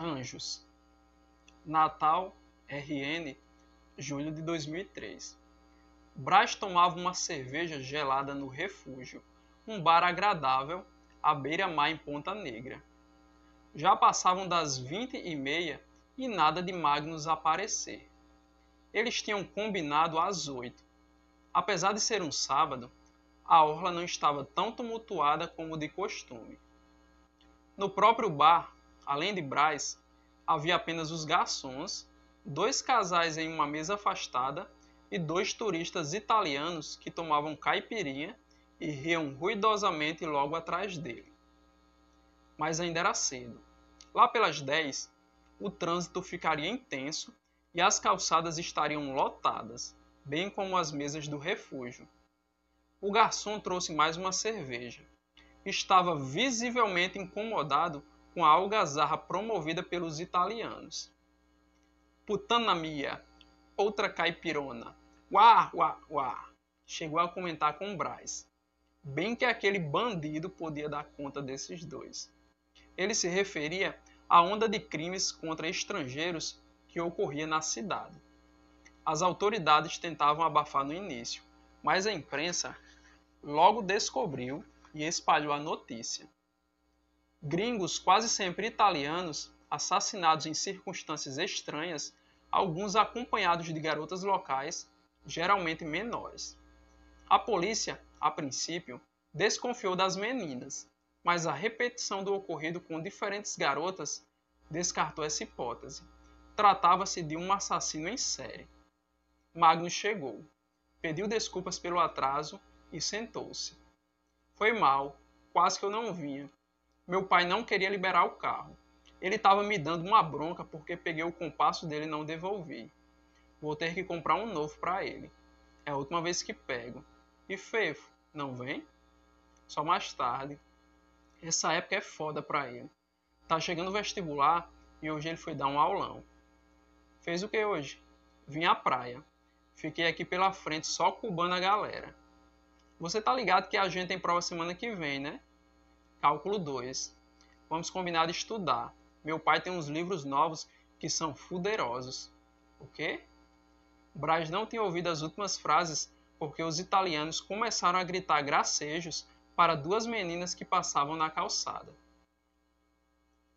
Anjos. Natal, RN, julho de 2003. Braz tomava uma cerveja gelada no Refúgio, um bar agradável à beira-mar em Ponta Negra. Já passavam das vinte e meia e nada de Magnus aparecer. Eles tinham combinado às oito. Apesar de ser um sábado, a orla não estava tão tumultuada como de costume. No próprio bar, além de Braz, havia apenas os garçons, dois casais em uma mesa afastada e dois turistas italianos que tomavam caipirinha e riam ruidosamente logo atrás dele. Mas ainda era cedo. Lá pelas dez, o trânsito ficaria intenso e as calçadas estariam lotadas, bem como as mesas do refúgio. O garçom trouxe mais uma cerveja. Estava visivelmente incomodado com a algazarra promovida pelos italianos. Putana mia, outra caipirona. Uá, uá, uá. Chegou a comentar com Braz. Bem que aquele bandido podia dar conta desses dois. Ele se referia à onda de crimes contra estrangeiros que ocorria na cidade. As autoridades tentavam abafar no início, mas a imprensa logo descobriu e espalhou a notícia. Gringos, quase sempre italianos, assassinados em circunstâncias estranhas, alguns acompanhados de garotas locais, geralmente menores. A polícia, a princípio, desconfiou das meninas, mas a repetição do ocorrido com diferentes garotas descartou essa hipótese. Tratava-se de um assassino em série. Magnus chegou, pediu desculpas pelo atraso e sentou-se. Foi mal, quase que eu não vinha. Meu pai não queria liberar o carro. Ele estava me dando uma bronca porque peguei o compasso dele e não devolvi. Vou ter que comprar um novo para ele. É a última vez que pego. E Fefo, não vem? Só mais tarde. Essa época é foda para ele. Tá chegando o vestibular e hoje ele foi dar um aulão. Fez o que hoje? Vim à praia. Fiquei aqui pela frente só cubando a galera. Você tá ligado que a gente tem prova semana que vem, né? Cálculo 2. Vamos combinar de estudar. Meu pai tem uns livros novos que são fuderosos. O quê? Braz não tinha ouvido as últimas frases porque os italianos começaram a gritar gracejos para duas meninas que passavam na calçada.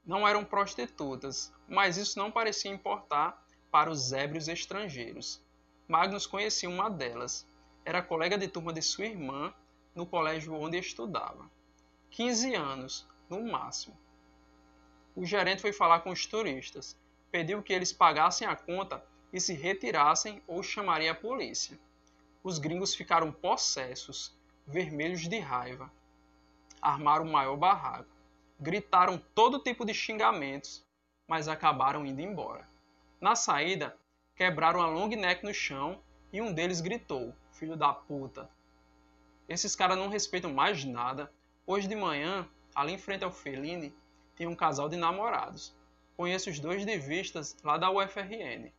Não eram prostitutas, mas isso não parecia importar para os ébrios estrangeiros. Magnus conhecia uma delas, era colega de turma de sua irmã no colégio onde estudava. 15 anos, no máximo. O gerente foi falar com os turistas, pediu que eles pagassem a conta e se retirassem ou chamaria a polícia. Os gringos ficaram possessos, vermelhos de raiva. Armaram o maior barraco. Gritaram todo tipo de xingamentos, mas acabaram indo embora. Na saída, quebraram a long neck no chão e um deles gritou: Filho da puta. Esses caras não respeitam mais nada. Hoje de manhã, ali em frente ao Feline, tinha um casal de namorados. Conheço os dois de vistas lá da UFRN.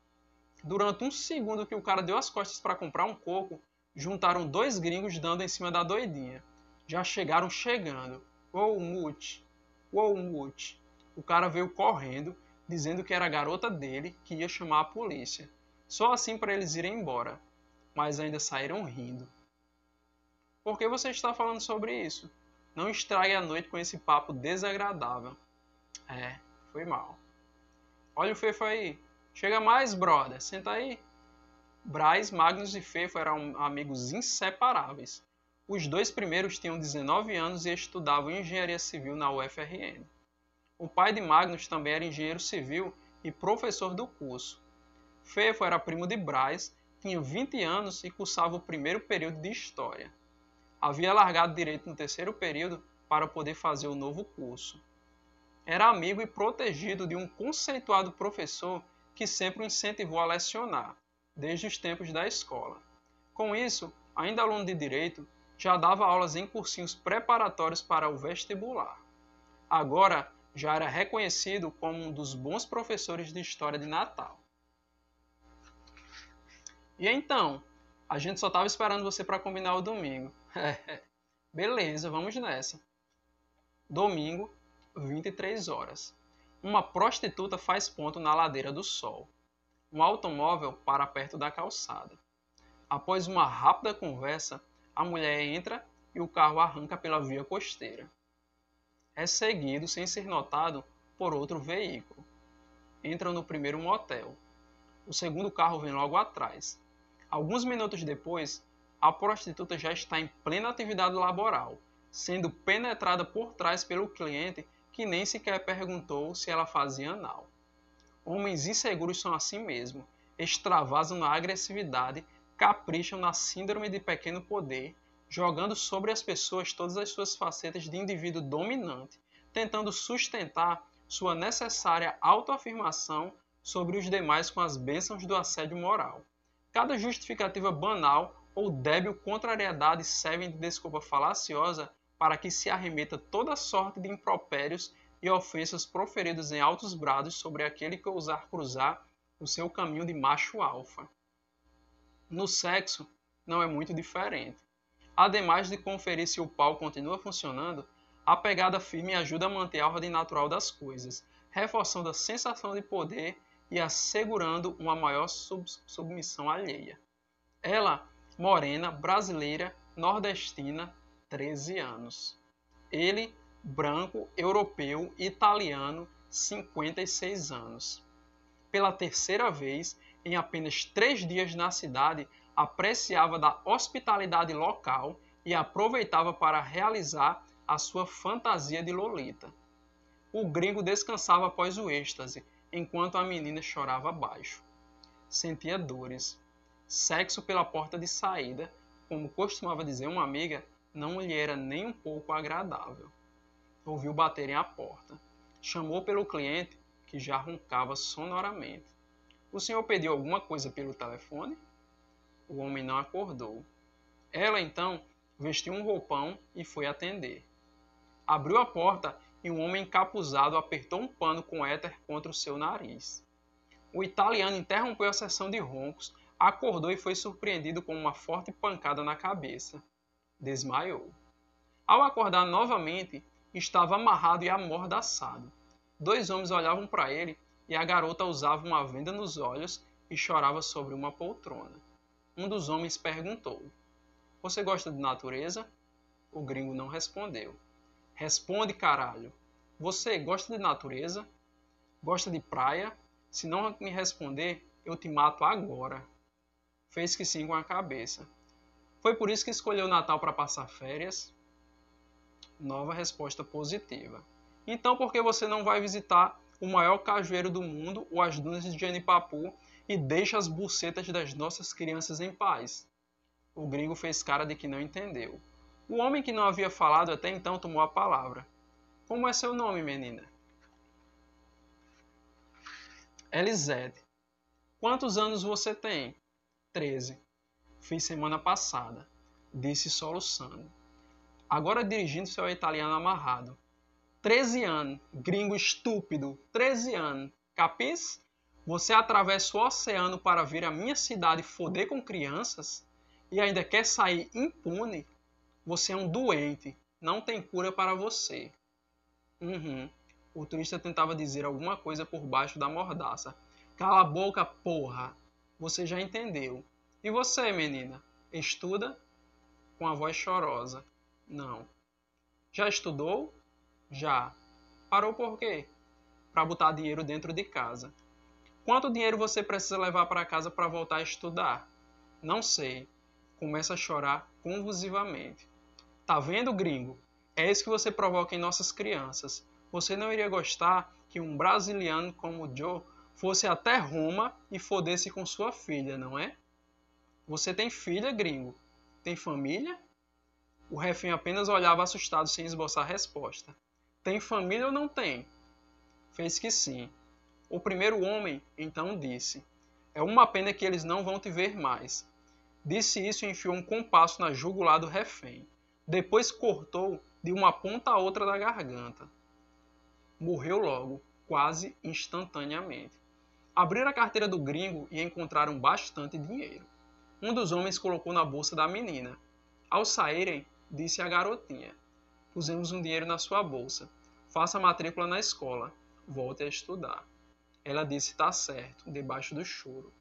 Durante um segundo que o cara deu as costas para comprar um coco, juntaram dois gringos dando em cima da doidinha. Já chegaram chegando. Ô, Mute. Ô, oh, Mute. O cara veio correndo, dizendo que era a garota dele que ia chamar a polícia. Só assim para eles irem embora. Mas ainda saíram rindo. Por que você está falando sobre isso? Não estrague a noite com esse papo desagradável. É, foi mal. Olha o Fefo aí. Chega mais, brother. Senta aí. Braz, Magnus e Fefo eram amigos inseparáveis. Os dois primeiros tinham 19 anos e estudavam engenharia civil na UFRN. O pai de Magnus também era engenheiro civil e professor do curso. Fefo era primo de Braz, tinha 20 anos e cursava o primeiro período de História. Havia largado direito no terceiro período para poder fazer o novo curso. Era amigo e protegido de um conceituado professor que sempre o incentivou a lecionar, desde os tempos da escola. Com isso, ainda aluno de direito, já dava aulas em cursinhos preparatórios para o vestibular. Agora já era reconhecido como um dos bons professores de história de Natal. E então, a gente só estava esperando você para combinar o domingo. Beleza, vamos nessa. Domingo, 23 horas. uma prostituta faz ponto na ladeira do sol. Um automóvel para perto da calçada. Após uma rápida conversa, a mulher entra e o carro arranca pela via costeira. É seguido, sem ser notado, por outro veículo. Entram no primeiro motel. O segundo carro vem logo atrás. Alguns minutos depois, a prostituta já está em plena atividade laboral, sendo penetrada por trás pelo cliente que nem sequer perguntou se ela fazia anal. Homens inseguros são assim mesmo, extravasam na agressividade, capricham na síndrome de pequeno poder, jogando sobre as pessoas todas as suas facetas de indivíduo dominante, tentando sustentar sua necessária autoafirmação sobre os demais com as bênçãos do assédio moral. Cada justificativa banal ou débil contrariedade servem de desculpa falaciosa para que se arremeta toda sorte de impropérios e ofensas proferidos em altos brados sobre aquele que ousar cruzar o seu caminho de macho alfa. No sexo, não é muito diferente. Ademais de conferir se o pau continua funcionando, a pegada firme ajuda a manter a ordem natural das coisas, reforçando a sensação de poder e assegurando uma maior sub submissão alheia. Ela, morena, brasileira, nordestina, 13 anos. Ele, branco, europeu, italiano, 56 anos. Pela terceira vez, em apenas três dias na cidade, apreciava da hospitalidade local e aproveitava para realizar a sua fantasia de Lolita. O gringo descansava após o êxtase, enquanto a menina chorava baixo. Sentia dores. Sexo pela porta de saída, como costumava dizer uma amiga, não lhe era nem um pouco agradável. Ouviu baterem à porta. Chamou pelo cliente, que já roncava sonoramente. O senhor pediu alguma coisa pelo telefone? O homem não acordou. Ela então vestiu um roupão e foi atender. Abriu a porta e um homem encapuzado apertou um pano com éter contra o seu nariz. O italiano interrompeu a sessão de roncos, acordou e foi surpreendido com uma forte pancada na cabeça. Desmaiou. Ao acordar novamente, estava amarrado e amordaçado. Dois homens olhavam para ele e a garota usava uma venda nos olhos e chorava sobre uma poltrona. Um dos homens perguntou: Você gosta de natureza? O gringo não respondeu. Responde, caralho. Você gosta de natureza? Gosta de praia? Se não me responder, eu te mato agora. Fez que sim com a cabeça. Foi por isso que escolheu Natal para passar férias? Nova resposta positiva. Então, por que você não vai visitar o maior cajueiro do mundo, ou as dunas de Jenipapu, e deixa as bucetas das nossas crianças em paz? O gringo fez cara de que não entendeu. O homem que não havia falado até então tomou a palavra. Como é seu nome, menina? Elisete. Quantos anos você tem? Treze. Fiz semana passada. Disse soluçando. Agora dirigindo-se ao italiano amarrado. Treze anos. Gringo estúpido. Treze anos. Capis? Você atravessa o oceano para vir à minha cidade foder com crianças? E ainda quer sair impune? Você é um doente, não tem cura para você. Uhum. O turista tentava dizer alguma coisa por baixo da mordaça. Cala a boca, porra! Você já entendeu. E você, menina? Estuda? Com a voz chorosa. Não. Já estudou? Já. Parou por quê? Para botar dinheiro dentro de casa. Quanto dinheiro você precisa levar para casa para voltar a estudar? Não sei. Começa a chorar convulsivamente. Tá vendo, gringo? É isso que você provoca em nossas crianças. Você não iria gostar que um brasiliano como Joe fosse até Roma e fodesse com sua filha, não é? Você tem filha, gringo? Tem família? O refém apenas olhava assustado sem esboçar resposta. Tem família ou não tem? Fez que sim. O primeiro homem então disse: É uma pena que eles não vão te ver mais. Disse isso e enfiou um compasso na jugular do refém. Depois cortou de uma ponta a outra da garganta. Morreu logo, quase instantaneamente. Abriram a carteira do gringo e encontraram bastante dinheiro. Um dos homens colocou na bolsa da menina. Ao saírem, disse a garotinha: Pusemos um dinheiro na sua bolsa. Faça matrícula na escola. volte a estudar. Ela disse tá certo, debaixo do choro.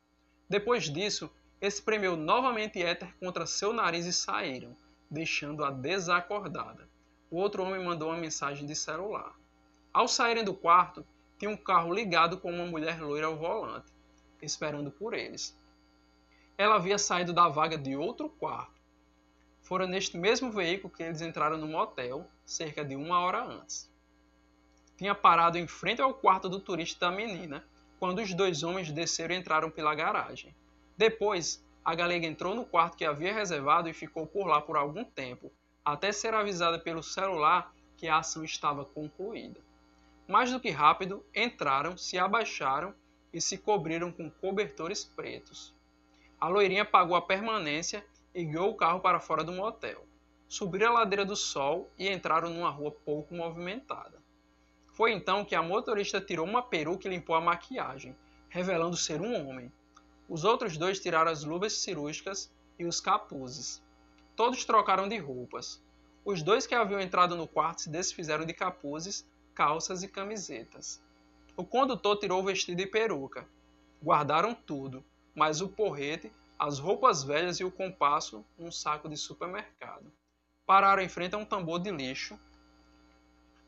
Depois disso, espremeu novamente éter contra seu nariz e saíram, deixando-a desacordada. O outro homem mandou uma mensagem de celular. Ao saírem do quarto, tinha um carro ligado com uma mulher loira ao volante, esperando por eles. Ela havia saído da vaga de outro quarto. Fora neste mesmo veículo que eles entraram no motel, cerca de uma hora antes. Tinha parado em frente ao quarto do turista da menina, quando os dois homens desceram e entraram pela garagem. Depois, a galega entrou no quarto que havia reservado e ficou por lá por algum tempo, até ser avisada pelo celular que a ação estava concluída. Mais do que rápido, entraram, se abaixaram e se cobriram com cobertores pretos. A loirinha pagou a permanência e guiou o carro para fora do motel. Subiram a ladeira do sol e entraram numa rua pouco movimentada. Foi então que a motorista tirou uma peruca e limpou a maquiagem, revelando ser um homem. Os outros dois tiraram as luvas cirúrgicas e os capuzes. Todos trocaram de roupas. Os dois que haviam entrado no quarto se desfizeram de capuzes, calças e camisetas. O condutor tirou o vestido e peruca. Guardaram tudo, mas o porrete, as roupas velhas e o compasso num saco de supermercado. Pararam em frente a um tambor de lixo,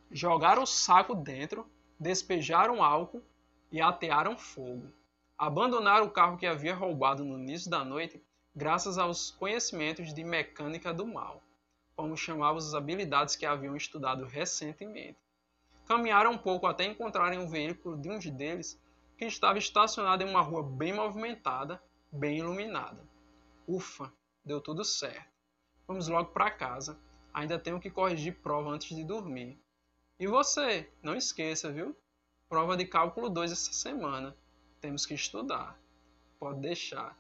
jogaram o saco dentro, despejaram álcool e atearam fogo. Abandonaram o carro que havia roubado no início da noite graças aos conhecimentos de mecânica do mal, como chamavam as habilidades que haviam estudado recentemente. Caminharam um pouco até encontrarem um veículo de um deles que estava estacionado em uma rua bem movimentada, bem iluminada. Ufa, deu tudo certo. Vamos logo para casa. Ainda tenho que corrigir prova antes de dormir. E você, não esqueça, viu? Prova de cálculo 2 essa semana. Temos que estudar. Pode deixar.